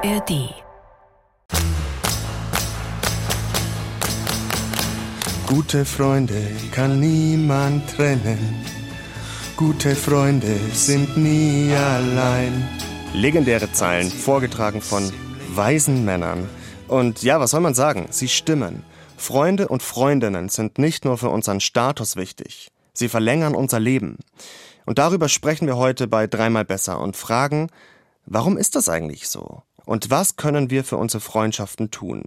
ARD. Gute Freunde kann niemand trennen. Gute Freunde sind nie allein. Legendäre Zeilen, vorgetragen von weisen Männern. Und ja, was soll man sagen? Sie stimmen. Freunde und Freundinnen sind nicht nur für unseren Status wichtig. Sie verlängern unser Leben. Und darüber sprechen wir heute bei Dreimal Besser und fragen, warum ist das eigentlich so? Und was können wir für unsere Freundschaften tun?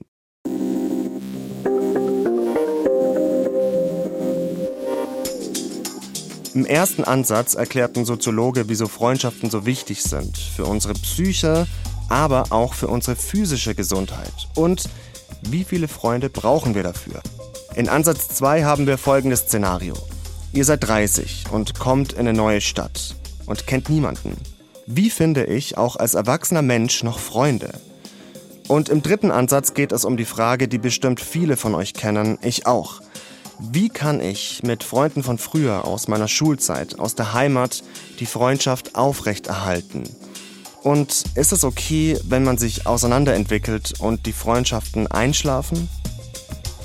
Im ersten Ansatz erklärten Soziologe, wieso Freundschaften so wichtig sind. Für unsere Psyche, aber auch für unsere physische Gesundheit. Und wie viele Freunde brauchen wir dafür? In Ansatz 2 haben wir folgendes Szenario. Ihr seid 30 und kommt in eine neue Stadt und kennt niemanden. Wie finde ich auch als erwachsener Mensch noch Freunde? Und im dritten Ansatz geht es um die Frage, die bestimmt viele von euch kennen, ich auch. Wie kann ich mit Freunden von früher, aus meiner Schulzeit, aus der Heimat, die Freundschaft aufrechterhalten? Und ist es okay, wenn man sich auseinanderentwickelt und die Freundschaften einschlafen?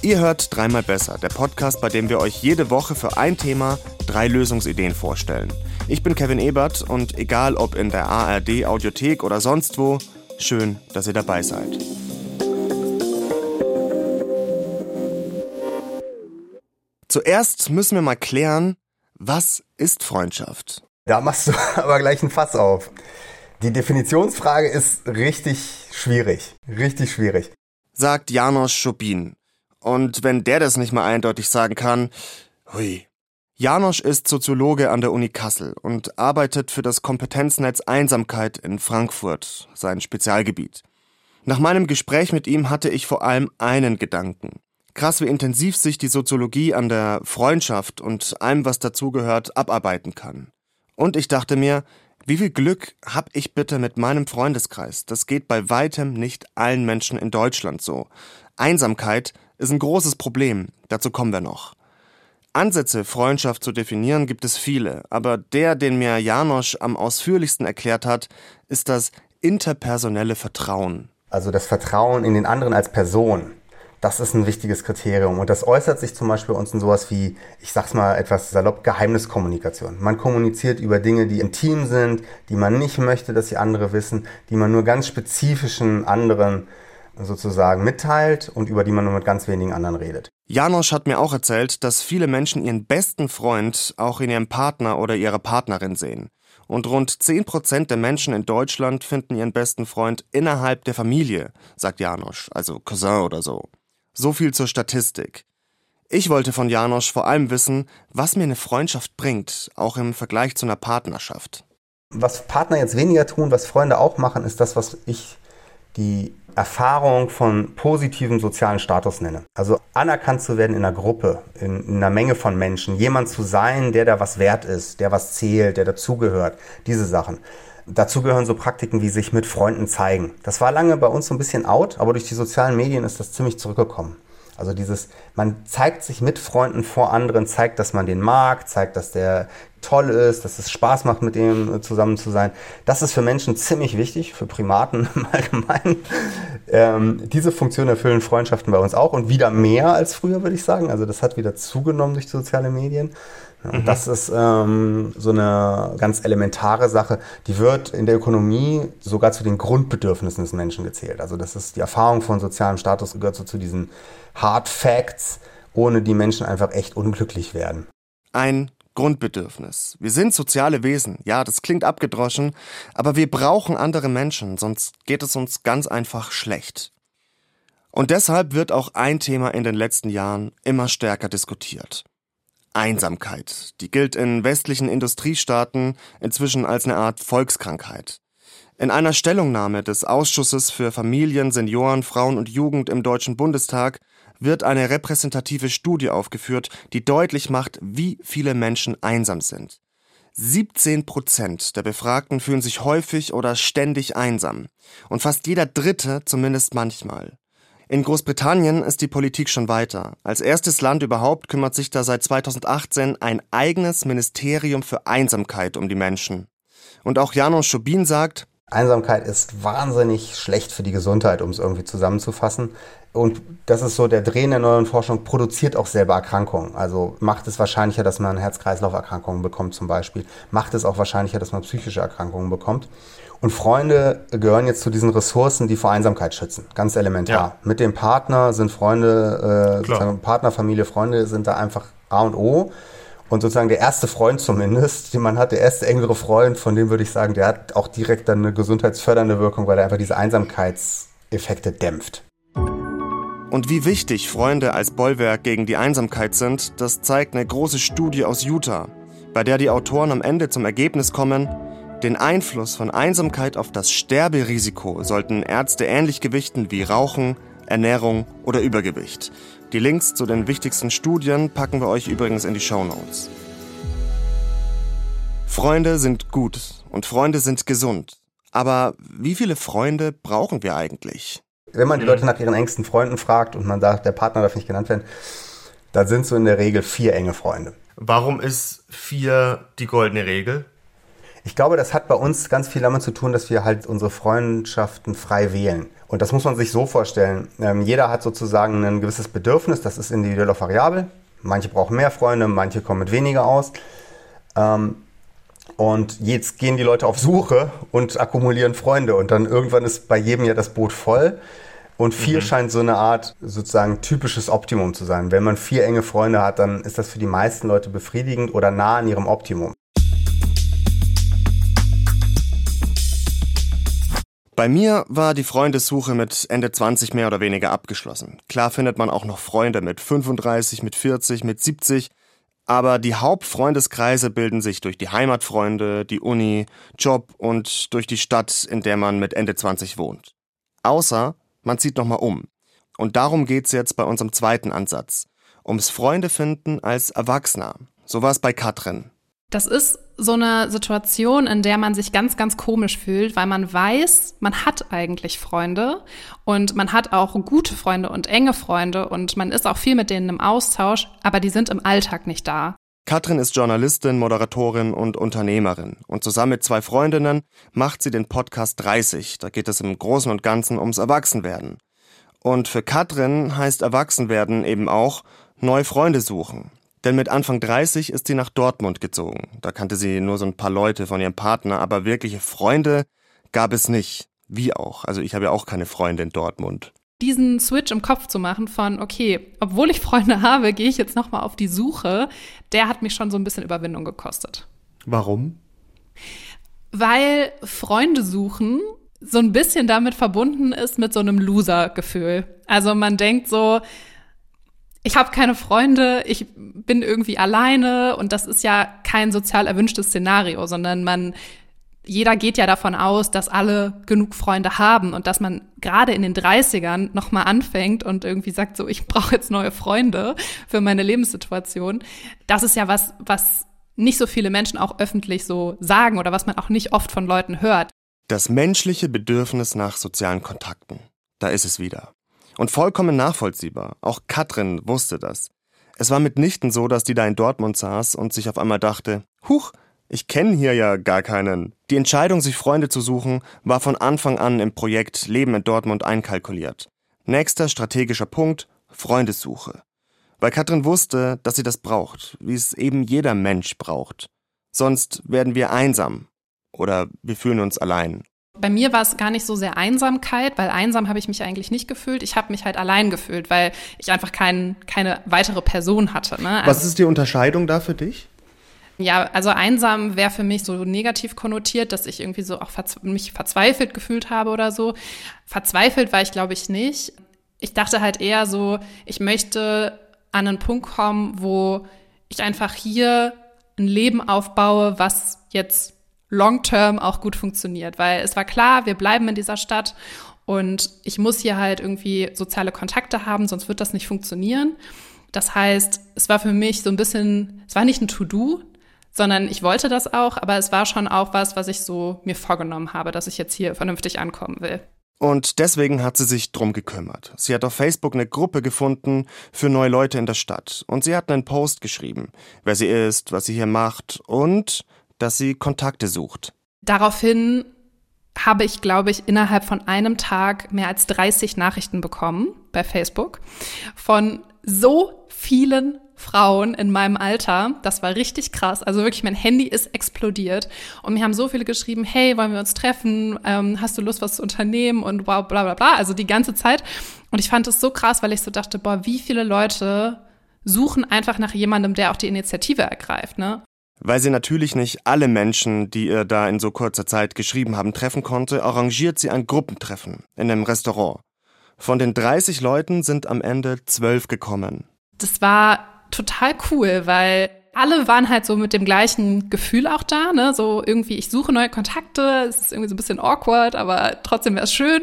Ihr hört dreimal besser, der Podcast, bei dem wir euch jede Woche für ein Thema drei Lösungsideen vorstellen. Ich bin Kevin Ebert und egal ob in der ARD Audiothek oder sonst wo, schön, dass ihr dabei seid. Zuerst müssen wir mal klären, was ist Freundschaft? Da machst du aber gleich ein Fass auf. Die Definitionsfrage ist richtig schwierig. Richtig schwierig. Sagt Janos Schobin. Und wenn der das nicht mal eindeutig sagen kann, hui. Janosch ist Soziologe an der Uni Kassel und arbeitet für das Kompetenznetz Einsamkeit in Frankfurt, sein Spezialgebiet. Nach meinem Gespräch mit ihm hatte ich vor allem einen Gedanken. Krass, wie intensiv sich die Soziologie an der Freundschaft und allem, was dazugehört, abarbeiten kann. Und ich dachte mir, wie viel Glück hab ich bitte mit meinem Freundeskreis? Das geht bei weitem nicht allen Menschen in Deutschland so. Einsamkeit ist ein großes Problem, dazu kommen wir noch. Ansätze, Freundschaft zu definieren, gibt es viele, aber der, den mir Janosch am ausführlichsten erklärt hat, ist das interpersonelle Vertrauen. Also das Vertrauen in den anderen als Person. Das ist ein wichtiges Kriterium. Und das äußert sich zum Beispiel bei uns in sowas wie, ich sag's mal etwas salopp, Geheimniskommunikation. Man kommuniziert über Dinge, die intim sind, die man nicht möchte, dass die andere wissen, die man nur ganz spezifischen anderen sozusagen mitteilt und über die man nur mit ganz wenigen anderen redet. Janosch hat mir auch erzählt, dass viele Menschen ihren besten Freund auch in ihrem Partner oder ihrer Partnerin sehen. Und rund 10% der Menschen in Deutschland finden ihren besten Freund innerhalb der Familie, sagt Janosch, also Cousin oder so. So viel zur Statistik. Ich wollte von Janosch vor allem wissen, was mir eine Freundschaft bringt, auch im Vergleich zu einer Partnerschaft. Was Partner jetzt weniger tun, was Freunde auch machen, ist das, was ich die Erfahrung von positivem sozialen Status nenne. Also anerkannt zu werden in einer Gruppe, in, in, einer Menge von Menschen, jemand zu sein, der da was wert ist, der was zählt, der dazugehört, diese Sachen. Dazu gehören so Praktiken wie sich mit Freunden zeigen. Das war lange bei uns so ein bisschen out, aber durch die sozialen Medien ist das ziemlich zurückgekommen. Also dieses, man zeigt sich mit Freunden vor anderen, zeigt, dass man den mag, zeigt, dass der toll ist, dass es Spaß macht, mit dem zusammen zu sein. Das ist für Menschen ziemlich wichtig, für Primaten im Allgemeinen. Ähm, diese Funktion erfüllen Freundschaften bei uns auch und wieder mehr als früher, würde ich sagen. Also das hat wieder zugenommen durch soziale Medien. Und mhm. das ist ähm, so eine ganz elementare Sache. Die wird in der Ökonomie sogar zu den Grundbedürfnissen des Menschen gezählt. Also das ist die Erfahrung von sozialem Status gehört so zu diesen Hard Facts, ohne die Menschen einfach echt unglücklich werden. Ein Grundbedürfnis. Wir sind soziale Wesen. Ja, das klingt abgedroschen, aber wir brauchen andere Menschen, sonst geht es uns ganz einfach schlecht. Und deshalb wird auch ein Thema in den letzten Jahren immer stärker diskutiert. Einsamkeit. Die gilt in westlichen Industriestaaten inzwischen als eine Art Volkskrankheit. In einer Stellungnahme des Ausschusses für Familien, Senioren, Frauen und Jugend im Deutschen Bundestag wird eine repräsentative Studie aufgeführt, die deutlich macht, wie viele Menschen einsam sind. 17 Prozent der Befragten fühlen sich häufig oder ständig einsam. Und fast jeder Dritte zumindest manchmal. In Großbritannien ist die Politik schon weiter. Als erstes Land überhaupt kümmert sich da seit 2018 ein eigenes Ministerium für Einsamkeit um die Menschen. Und auch Janos Schubin sagt, Einsamkeit ist wahnsinnig schlecht für die Gesundheit, um es irgendwie zusammenzufassen. Und das ist so der Dreh in der neuen Forschung, produziert auch selber Erkrankungen. Also macht es wahrscheinlicher, dass man Herz-Kreislauf-Erkrankungen bekommt zum Beispiel. Macht es auch wahrscheinlicher, dass man psychische Erkrankungen bekommt. Und Freunde gehören jetzt zu diesen Ressourcen, die vor Einsamkeit schützen. Ganz elementar. Ja. Mit dem Partner sind Freunde, äh, Partner, Familie, Freunde sind da einfach A und O. Und sozusagen der erste Freund zumindest, den man hat, der erste engere Freund, von dem würde ich sagen, der hat auch direkt dann eine gesundheitsfördernde Wirkung, weil er einfach diese Einsamkeitseffekte dämpft. Und wie wichtig Freunde als Bollwerk gegen die Einsamkeit sind, das zeigt eine große Studie aus Utah, bei der die Autoren am Ende zum Ergebnis kommen, den Einfluss von Einsamkeit auf das Sterberisiko sollten Ärzte ähnlich gewichten wie Rauchen, Ernährung oder Übergewicht. Die Links zu den wichtigsten Studien packen wir euch übrigens in die Show Notes. Freunde sind gut und Freunde sind gesund. Aber wie viele Freunde brauchen wir eigentlich? Wenn man die Leute nach ihren engsten Freunden fragt und man sagt, der Partner darf nicht genannt werden, dann sind so in der Regel vier enge Freunde. Warum ist vier die goldene Regel? Ich glaube, das hat bei uns ganz viel damit zu tun, dass wir halt unsere Freundschaften frei wählen. Und das muss man sich so vorstellen. Ähm, jeder hat sozusagen ein gewisses Bedürfnis, das ist individuell auch variabel. Manche brauchen mehr Freunde, manche kommen mit weniger aus. Ähm, und jetzt gehen die Leute auf Suche und akkumulieren Freunde. Und dann irgendwann ist bei jedem ja das Boot voll. Und vier mhm. scheint so eine Art sozusagen typisches Optimum zu sein. Wenn man vier enge Freunde hat, dann ist das für die meisten Leute befriedigend oder nah an ihrem Optimum. Bei mir war die Freundessuche mit Ende 20 mehr oder weniger abgeschlossen. Klar findet man auch noch Freunde mit 35, mit 40, mit 70, aber die Hauptfreundeskreise bilden sich durch die Heimatfreunde, die Uni, Job und durch die Stadt, in der man mit Ende 20 wohnt. Außer man zieht nochmal um. Und darum geht's jetzt bei unserem zweiten Ansatz. Ums Freunde finden als Erwachsener. So war es bei Katrin. Das ist so eine Situation, in der man sich ganz, ganz komisch fühlt, weil man weiß, man hat eigentlich Freunde und man hat auch gute Freunde und enge Freunde und man ist auch viel mit denen im Austausch, aber die sind im Alltag nicht da. Katrin ist Journalistin, Moderatorin und Unternehmerin. Und zusammen mit zwei Freundinnen macht sie den Podcast 30. Da geht es im Großen und Ganzen ums Erwachsenwerden. Und für Katrin heißt Erwachsenwerden eben auch neue Freunde suchen. Denn mit Anfang 30 ist sie nach Dortmund gezogen. Da kannte sie nur so ein paar Leute von ihrem Partner, aber wirkliche Freunde gab es nicht. Wie auch. Also ich habe ja auch keine Freunde in Dortmund. Diesen Switch im Kopf zu machen von, okay, obwohl ich Freunde habe, gehe ich jetzt nochmal auf die Suche, der hat mich schon so ein bisschen Überwindung gekostet. Warum? Weil Freunde suchen so ein bisschen damit verbunden ist mit so einem Loser-Gefühl. Also man denkt so, ich habe keine Freunde, ich bin irgendwie alleine und das ist ja kein sozial erwünschtes Szenario, sondern man jeder geht ja davon aus, dass alle genug Freunde haben und dass man gerade in den 30ern nochmal anfängt und irgendwie sagt, so, ich brauche jetzt neue Freunde für meine Lebenssituation. Das ist ja was, was nicht so viele Menschen auch öffentlich so sagen oder was man auch nicht oft von Leuten hört. Das menschliche Bedürfnis nach sozialen Kontakten. Da ist es wieder. Und vollkommen nachvollziehbar. Auch Katrin wusste das. Es war mitnichten so, dass die da in Dortmund saß und sich auf einmal dachte, Huch, ich kenne hier ja gar keinen. Die Entscheidung, sich Freunde zu suchen, war von Anfang an im Projekt Leben in Dortmund einkalkuliert. Nächster strategischer Punkt, Freundesuche. Weil Katrin wusste, dass sie das braucht, wie es eben jeder Mensch braucht. Sonst werden wir einsam oder wir fühlen uns allein. Bei mir war es gar nicht so sehr Einsamkeit, weil einsam habe ich mich eigentlich nicht gefühlt. Ich habe mich halt allein gefühlt, weil ich einfach kein, keine weitere Person hatte. Ne? Also, Was ist die Unterscheidung da für dich? Ja, also einsam wäre für mich so negativ konnotiert, dass ich irgendwie so auch verz mich verzweifelt gefühlt habe oder so. Verzweifelt war ich, glaube ich, nicht. Ich dachte halt eher so, ich möchte an einen Punkt kommen, wo ich einfach hier ein Leben aufbaue, was jetzt long-term auch gut funktioniert, weil es war klar, wir bleiben in dieser Stadt und ich muss hier halt irgendwie soziale Kontakte haben, sonst wird das nicht funktionieren. Das heißt, es war für mich so ein bisschen, es war nicht ein To-Do, sondern ich wollte das auch, aber es war schon auch was, was ich so mir vorgenommen habe, dass ich jetzt hier vernünftig ankommen will. Und deswegen hat sie sich drum gekümmert. Sie hat auf Facebook eine Gruppe gefunden für neue Leute in der Stadt. Und sie hat einen Post geschrieben, wer sie ist, was sie hier macht und dass sie Kontakte sucht. Daraufhin habe ich, glaube ich, innerhalb von einem Tag mehr als 30 Nachrichten bekommen bei Facebook von so vielen Frauen in meinem Alter. Das war richtig krass. Also wirklich, mein Handy ist explodiert. Und mir haben so viele geschrieben, hey, wollen wir uns treffen? Ähm, hast du Lust, was zu unternehmen? Und wow, bla bla bla. Also die ganze Zeit. Und ich fand es so krass, weil ich so dachte, boah, wie viele Leute suchen einfach nach jemandem, der auch die Initiative ergreift, ne? Weil sie natürlich nicht alle Menschen, die ihr da in so kurzer Zeit geschrieben haben, treffen konnte, arrangiert sie ein Gruppentreffen in einem Restaurant. Von den 30 Leuten sind am Ende zwölf gekommen. Das war total cool, weil alle waren halt so mit dem gleichen Gefühl auch da, ne? So irgendwie, ich suche neue Kontakte, es ist irgendwie so ein bisschen awkward, aber trotzdem wäre es schön.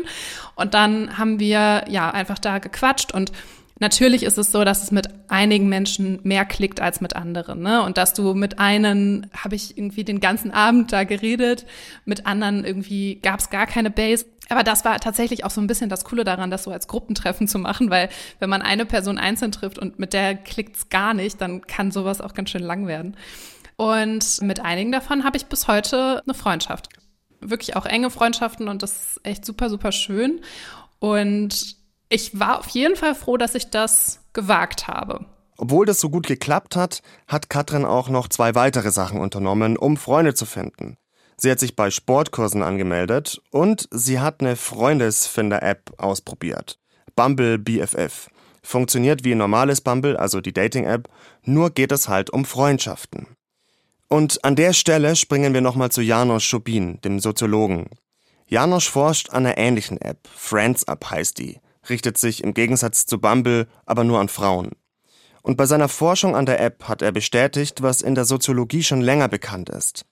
Und dann haben wir ja einfach da gequatscht und Natürlich ist es so, dass es mit einigen Menschen mehr klickt als mit anderen. Ne? Und dass du mit einen, habe ich irgendwie den ganzen Abend da geredet, mit anderen irgendwie gab es gar keine Base. Aber das war tatsächlich auch so ein bisschen das Coole daran, das so als Gruppentreffen zu machen, weil wenn man eine Person einzeln trifft und mit der klickt's gar nicht, dann kann sowas auch ganz schön lang werden. Und mit einigen davon habe ich bis heute eine Freundschaft. Wirklich auch enge Freundschaften und das ist echt super, super schön. Und ich war auf jeden Fall froh, dass ich das gewagt habe. Obwohl das so gut geklappt hat, hat Katrin auch noch zwei weitere Sachen unternommen, um Freunde zu finden. Sie hat sich bei Sportkursen angemeldet und sie hat eine Freundesfinder-App ausprobiert. Bumble BFF. Funktioniert wie ein normales Bumble, also die Dating-App, nur geht es halt um Freundschaften. Und an der Stelle springen wir nochmal zu Janos Schubin, dem Soziologen. Janos forscht an einer ähnlichen App, Friends Up heißt die richtet sich im Gegensatz zu Bumble aber nur an Frauen. Und bei seiner Forschung an der App hat er bestätigt, was in der Soziologie schon länger bekannt ist.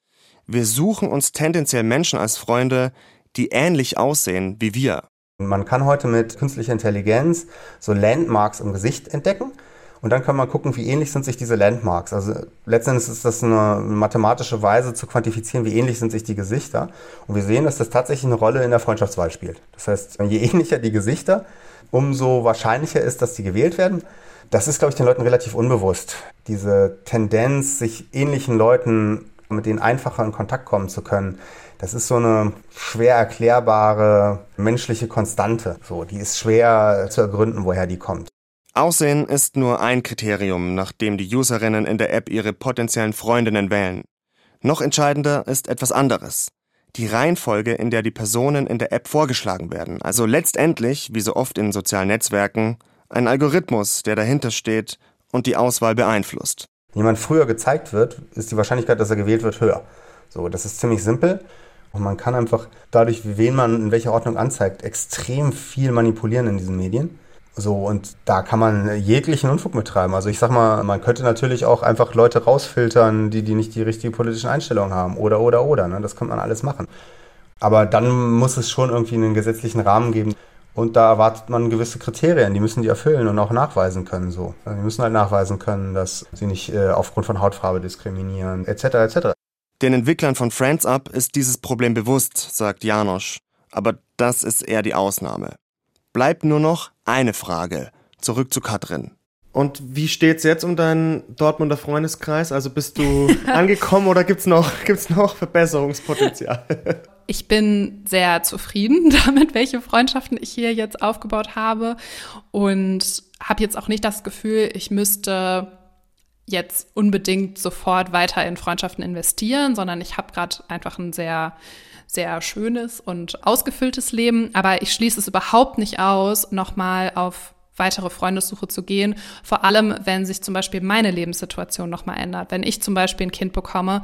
Wir suchen uns tendenziell Menschen als Freunde, die ähnlich aussehen wie wir. Man kann heute mit künstlicher Intelligenz so Landmarks im Gesicht entdecken. Und dann kann man gucken, wie ähnlich sind sich diese Landmarks. Also letztendlich ist das eine mathematische Weise zu quantifizieren, wie ähnlich sind sich die Gesichter. Und wir sehen, dass das tatsächlich eine Rolle in der Freundschaftswahl spielt. Das heißt, je ähnlicher die Gesichter, umso wahrscheinlicher ist, dass die gewählt werden. Das ist, glaube ich, den Leuten relativ unbewusst. Diese Tendenz, sich ähnlichen Leuten mit denen einfacher in Kontakt kommen zu können, das ist so eine schwer erklärbare menschliche Konstante. So, die ist schwer zu ergründen, woher die kommt. Aussehen ist nur ein Kriterium, nach dem die Userinnen in der App ihre potenziellen Freundinnen wählen. Noch entscheidender ist etwas anderes. Die Reihenfolge, in der die Personen in der App vorgeschlagen werden. Also letztendlich, wie so oft in sozialen Netzwerken, ein Algorithmus, der dahinter steht und die Auswahl beeinflusst. Wenn jemand früher gezeigt wird, ist die Wahrscheinlichkeit, dass er gewählt wird, höher. So, das ist ziemlich simpel. Und man kann einfach dadurch, wen man in welcher Ordnung anzeigt, extrem viel manipulieren in diesen Medien. So, und da kann man jeglichen Unfug mittreiben. Also ich sag mal, man könnte natürlich auch einfach Leute rausfiltern, die, die nicht die richtige politische Einstellung haben. Oder, oder, oder. Ne? Das kann man alles machen. Aber dann muss es schon irgendwie einen gesetzlichen Rahmen geben. Und da erwartet man gewisse Kriterien, die müssen die erfüllen und auch nachweisen können. So, also die müssen halt nachweisen können, dass sie nicht äh, aufgrund von Hautfarbe diskriminieren, etc. etc. Den Entwicklern von Friends Up ist dieses Problem bewusst, sagt Janosch. Aber das ist eher die Ausnahme. Bleibt nur noch eine Frage. Zurück zu Katrin. Und wie steht's jetzt um deinen Dortmunder Freundeskreis? Also bist du angekommen oder gibt's noch, gibt's noch Verbesserungspotenzial? Ich bin sehr zufrieden damit, welche Freundschaften ich hier jetzt aufgebaut habe und habe jetzt auch nicht das Gefühl, ich müsste jetzt unbedingt sofort weiter in Freundschaften investieren, sondern ich habe gerade einfach ein sehr sehr schönes und ausgefülltes Leben, aber ich schließe es überhaupt nicht aus, nochmal auf weitere Freundessuche zu gehen. Vor allem, wenn sich zum Beispiel meine Lebenssituation nochmal ändert. Wenn ich zum Beispiel ein Kind bekomme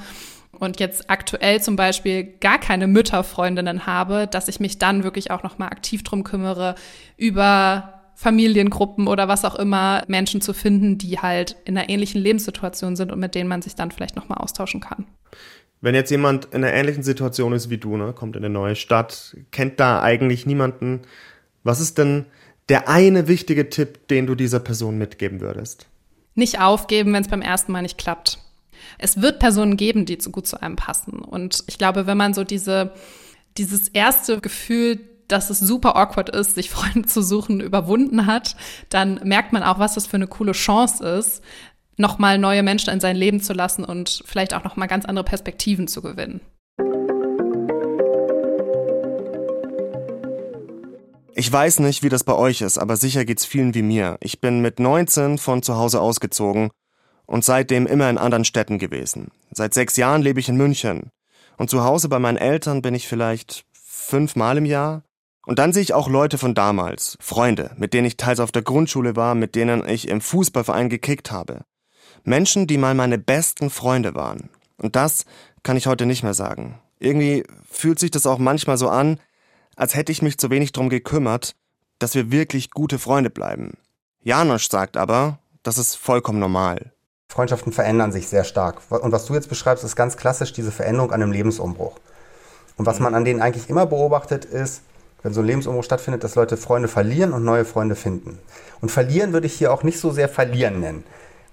und jetzt aktuell zum Beispiel gar keine Mütterfreundinnen habe, dass ich mich dann wirklich auch nochmal aktiv drum kümmere, über Familiengruppen oder was auch immer Menschen zu finden, die halt in einer ähnlichen Lebenssituation sind und mit denen man sich dann vielleicht nochmal austauschen kann. Wenn jetzt jemand in einer ähnlichen Situation ist wie du, ne, kommt in eine neue Stadt, kennt da eigentlich niemanden, was ist denn der eine wichtige Tipp, den du dieser Person mitgeben würdest? Nicht aufgeben, wenn es beim ersten Mal nicht klappt. Es wird Personen geben, die zu gut zu einem passen. Und ich glaube, wenn man so diese, dieses erste Gefühl, dass es super awkward ist, sich Freunde zu suchen, überwunden hat, dann merkt man auch, was das für eine coole Chance ist, nochmal neue Menschen in sein Leben zu lassen und vielleicht auch nochmal ganz andere Perspektiven zu gewinnen. Ich weiß nicht, wie das bei euch ist, aber sicher geht's vielen wie mir. Ich bin mit 19 von zu Hause ausgezogen und seitdem immer in anderen Städten gewesen. Seit sechs Jahren lebe ich in München. Und zu Hause bei meinen Eltern bin ich vielleicht fünfmal im Jahr. Und dann sehe ich auch Leute von damals, Freunde, mit denen ich teils auf der Grundschule war, mit denen ich im Fußballverein gekickt habe. Menschen, die mal meine besten Freunde waren. Und das kann ich heute nicht mehr sagen. Irgendwie fühlt sich das auch manchmal so an, als hätte ich mich zu wenig drum gekümmert, dass wir wirklich gute Freunde bleiben. Janosch sagt aber, das ist vollkommen normal. Freundschaften verändern sich sehr stark. Und was du jetzt beschreibst, ist ganz klassisch diese Veränderung an einem Lebensumbruch. Und was man an denen eigentlich immer beobachtet, ist, wenn so ein Lebensumbruch stattfindet, dass Leute Freunde verlieren und neue Freunde finden. Und verlieren würde ich hier auch nicht so sehr verlieren nennen.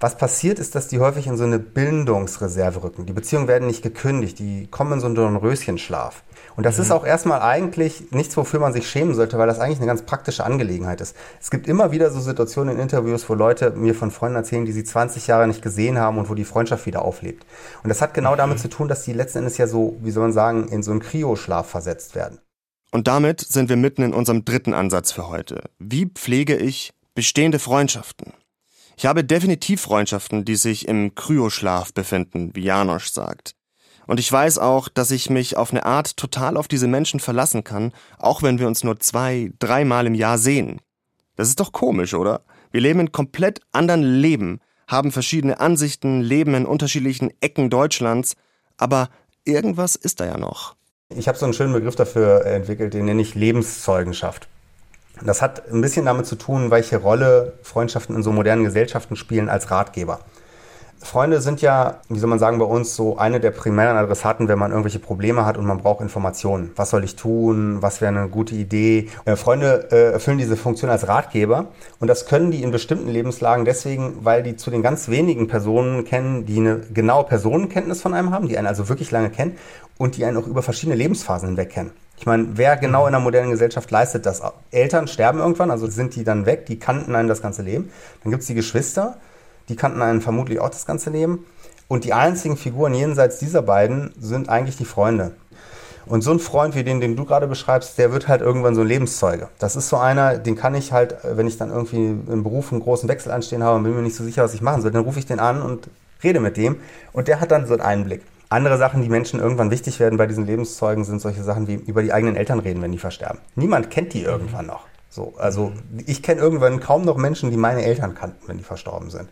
Was passiert ist, dass die häufig in so eine Bindungsreserve rücken. Die Beziehungen werden nicht gekündigt, die kommen in so einen Dornröschenschlaf. Und das mhm. ist auch erstmal eigentlich nichts, wofür man sich schämen sollte, weil das eigentlich eine ganz praktische Angelegenheit ist. Es gibt immer wieder so Situationen in Interviews, wo Leute mir von Freunden erzählen, die sie 20 Jahre nicht gesehen haben und wo die Freundschaft wieder auflebt. Und das hat genau mhm. damit zu tun, dass die letzten Endes ja so, wie soll man sagen, in so einen Kryoschlaf versetzt werden. Und damit sind wir mitten in unserem dritten Ansatz für heute. Wie pflege ich bestehende Freundschaften? Ich habe definitiv Freundschaften, die sich im Kryoschlaf befinden, wie Janosch sagt. Und ich weiß auch, dass ich mich auf eine Art total auf diese Menschen verlassen kann, auch wenn wir uns nur zwei, dreimal im Jahr sehen. Das ist doch komisch, oder? Wir leben in komplett anderen Leben, haben verschiedene Ansichten, leben in unterschiedlichen Ecken Deutschlands, aber irgendwas ist da ja noch. Ich habe so einen schönen Begriff dafür entwickelt, den nenne ich Lebenszeugenschaft. Das hat ein bisschen damit zu tun, welche Rolle Freundschaften in so modernen Gesellschaften spielen als Ratgeber. Freunde sind ja, wie soll man sagen, bei uns so eine der primären Adressaten, wenn man irgendwelche Probleme hat und man braucht Informationen. Was soll ich tun? Was wäre eine gute Idee? Äh, Freunde äh, erfüllen diese Funktion als Ratgeber und das können die in bestimmten Lebenslagen deswegen, weil die zu den ganz wenigen Personen kennen, die eine genaue Personenkenntnis von einem haben, die einen also wirklich lange kennen und die einen auch über verschiedene Lebensphasen hinweg kennen. Ich meine, wer genau in einer modernen Gesellschaft leistet das? Eltern sterben irgendwann, also sind die dann weg, die kannten einen das ganze Leben. Dann gibt es die Geschwister, die kannten einen vermutlich auch das ganze Leben. Und die einzigen Figuren jenseits dieser beiden sind eigentlich die Freunde. Und so ein Freund wie den, den du gerade beschreibst, der wird halt irgendwann so ein Lebenszeuge. Das ist so einer, den kann ich halt, wenn ich dann irgendwie im Beruf einen großen Wechsel anstehen habe und bin mir nicht so sicher, was ich machen soll, dann rufe ich den an und rede mit dem und der hat dann so einen Einblick. Andere Sachen, die Menschen irgendwann wichtig werden bei diesen Lebenszeugen, sind solche Sachen wie über die eigenen Eltern reden, wenn die versterben. Niemand kennt die irgendwann noch. So, also ich kenne irgendwann kaum noch Menschen, die meine Eltern kannten, wenn die verstorben sind.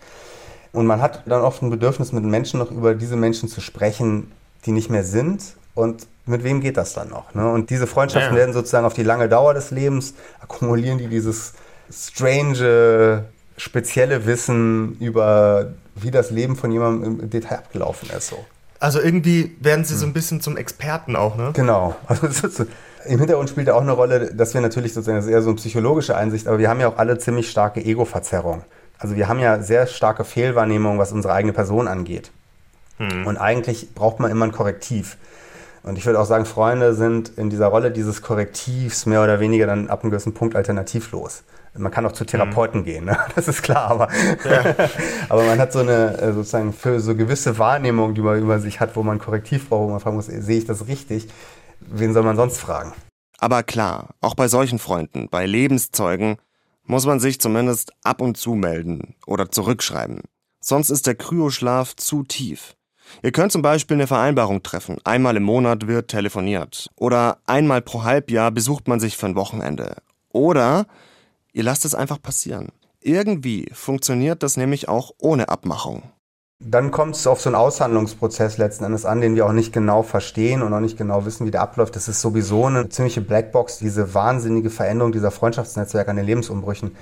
Und man hat dann oft ein Bedürfnis, mit Menschen noch über diese Menschen zu sprechen, die nicht mehr sind. Und mit wem geht das dann noch? Ne? Und diese Freundschaften ja. werden sozusagen auf die lange Dauer des Lebens, akkumulieren die dieses strange, spezielle Wissen über, wie das Leben von jemandem im Detail abgelaufen ist. So. Also irgendwie werden sie so ein bisschen zum Experten auch, ne? Genau. Also im Hintergrund spielt ja auch eine Rolle, dass wir natürlich sozusagen, das ist eher so eine psychologische Einsicht, aber wir haben ja auch alle ziemlich starke Ego-Verzerrung. Also wir haben ja sehr starke Fehlwahrnehmung, was unsere eigene Person angeht. Hm. Und eigentlich braucht man immer ein Korrektiv. Und ich würde auch sagen, Freunde sind in dieser Rolle dieses Korrektivs mehr oder weniger dann ab einem gewissen Punkt alternativlos. Man kann auch zu Therapeuten mhm. gehen, ne? das ist klar, aber, ja. aber man hat so eine äh, sozusagen für so gewisse Wahrnehmung, die man über sich hat, wo man Korrektiv braucht, wo man fragen muss, sehe ich das richtig? Wen soll man sonst fragen? Aber klar, auch bei solchen Freunden, bei Lebenszeugen, muss man sich zumindest ab und zu melden oder zurückschreiben. Sonst ist der Kryoschlaf zu tief. Ihr könnt zum Beispiel eine Vereinbarung treffen. Einmal im Monat wird telefoniert. Oder einmal pro Halbjahr besucht man sich für ein Wochenende. Oder ihr lasst es einfach passieren. Irgendwie funktioniert das nämlich auch ohne Abmachung. Dann kommt es auf so einen Aushandlungsprozess letzten Endes an, den wir auch nicht genau verstehen und auch nicht genau wissen, wie der abläuft. Das ist sowieso eine ziemliche Blackbox. Diese wahnsinnige Veränderung dieser Freundschaftsnetzwerke an den Lebensumbrüchen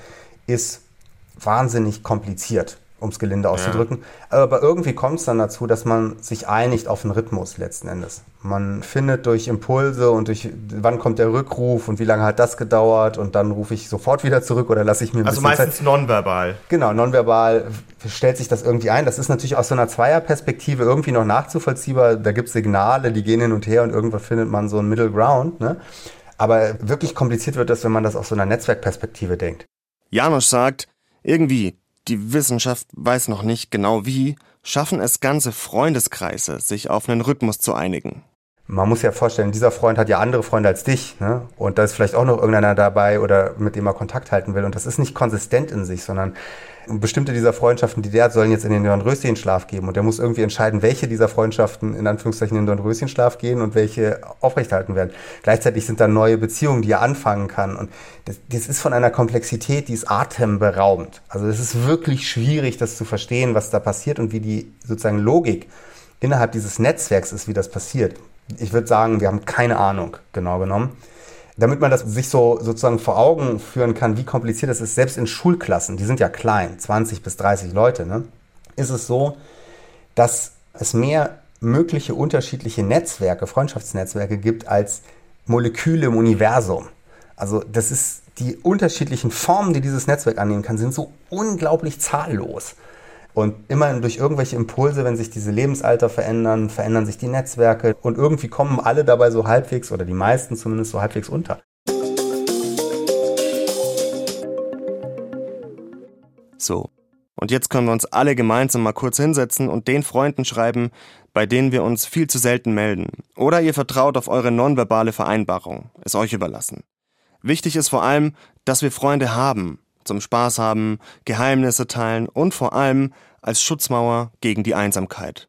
ist wahnsinnig kompliziert um es gelinde auszudrücken. Ja. Aber irgendwie kommt es dann dazu, dass man sich einigt auf einen Rhythmus letzten Endes. Man findet durch Impulse und durch wann kommt der Rückruf und wie lange hat das gedauert und dann rufe ich sofort wieder zurück oder lasse ich mir ein Also meistens Zeit. nonverbal. Genau, nonverbal stellt sich das irgendwie ein. Das ist natürlich aus so einer Zweierperspektive irgendwie noch nachzuvollziehbar. Da gibt es Signale, die gehen hin und her und irgendwann findet man so einen Middle Ground. Ne? Aber wirklich kompliziert wird das, wenn man das aus so einer Netzwerkperspektive denkt. Janusz sagt, irgendwie die Wissenschaft weiß noch nicht genau wie, schaffen es ganze Freundeskreise, sich auf einen Rhythmus zu einigen. man muss ja vorstellen, dieser Freund hat ja andere Freunde als dich. Ne? Und da ist vielleicht auch noch irgendeiner dabei oder mit dem er Kontakt halten will. Und das ist nicht konsistent in sich, sondern bestimmte dieser Freundschaften, die der hat, sollen jetzt in den Dornröschenschlaf geben. Und der muss irgendwie entscheiden, welche dieser Freundschaften in Anführungszeichen in den Dornröschenschlaf gehen und welche aufrechterhalten werden. Gleichzeitig sind da neue Beziehungen, die er anfangen kann. Und das, das ist von einer Komplexität, die ist atemberaubend. Also es ist wirklich schwierig, das zu verstehen, was da passiert und wie die sozusagen Logik innerhalb dieses Netzwerks ist, wie das passiert. Ich würde sagen, wir haben keine Ahnung, genau genommen. Damit man das sich so sozusagen vor Augen führen kann, wie kompliziert das ist, selbst in Schulklassen, die sind ja klein, 20 bis 30 Leute, ne, ist es so, dass es mehr mögliche unterschiedliche Netzwerke, Freundschaftsnetzwerke gibt als Moleküle im Universum. Also das ist die unterschiedlichen Formen, die dieses Netzwerk annehmen kann, sind so unglaublich zahllos. Und immer durch irgendwelche Impulse, wenn sich diese Lebensalter verändern, verändern sich die Netzwerke und irgendwie kommen alle dabei so halbwegs oder die meisten zumindest so halbwegs unter. So. Und jetzt können wir uns alle gemeinsam mal kurz hinsetzen und den Freunden schreiben, bei denen wir uns viel zu selten melden. Oder ihr vertraut auf eure nonverbale Vereinbarung. Ist euch überlassen. Wichtig ist vor allem, dass wir Freunde haben, zum Spaß haben, Geheimnisse teilen und vor allem als Schutzmauer gegen die Einsamkeit.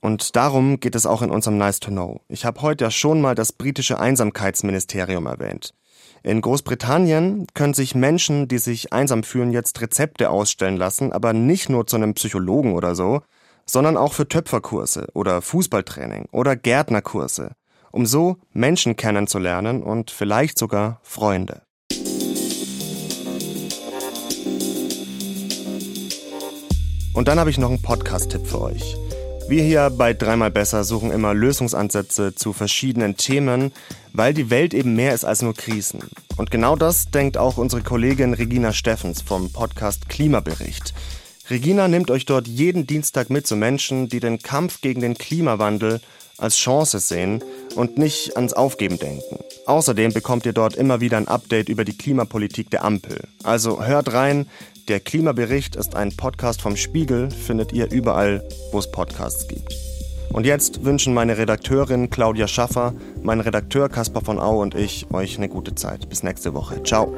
Und darum geht es auch in unserem Nice to Know. Ich habe heute ja schon mal das britische Einsamkeitsministerium erwähnt. In Großbritannien können sich Menschen, die sich einsam fühlen, jetzt Rezepte ausstellen lassen, aber nicht nur zu einem Psychologen oder so, sondern auch für Töpferkurse oder Fußballtraining oder Gärtnerkurse, um so Menschen kennenzulernen und vielleicht sogar Freunde. Und dann habe ich noch einen Podcast-Tipp für euch. Wir hier bei Dreimal Besser suchen immer Lösungsansätze zu verschiedenen Themen, weil die Welt eben mehr ist als nur Krisen. Und genau das denkt auch unsere Kollegin Regina Steffens vom Podcast Klimabericht. Regina nimmt euch dort jeden Dienstag mit zu Menschen, die den Kampf gegen den Klimawandel als Chance sehen und nicht ans Aufgeben denken. Außerdem bekommt ihr dort immer wieder ein Update über die Klimapolitik der Ampel. Also hört rein, der Klimabericht ist ein Podcast vom Spiegel, findet ihr überall, wo es Podcasts gibt. Und jetzt wünschen meine Redakteurin Claudia Schaffer, mein Redakteur Caspar von Au und ich euch eine gute Zeit. Bis nächste Woche. Ciao.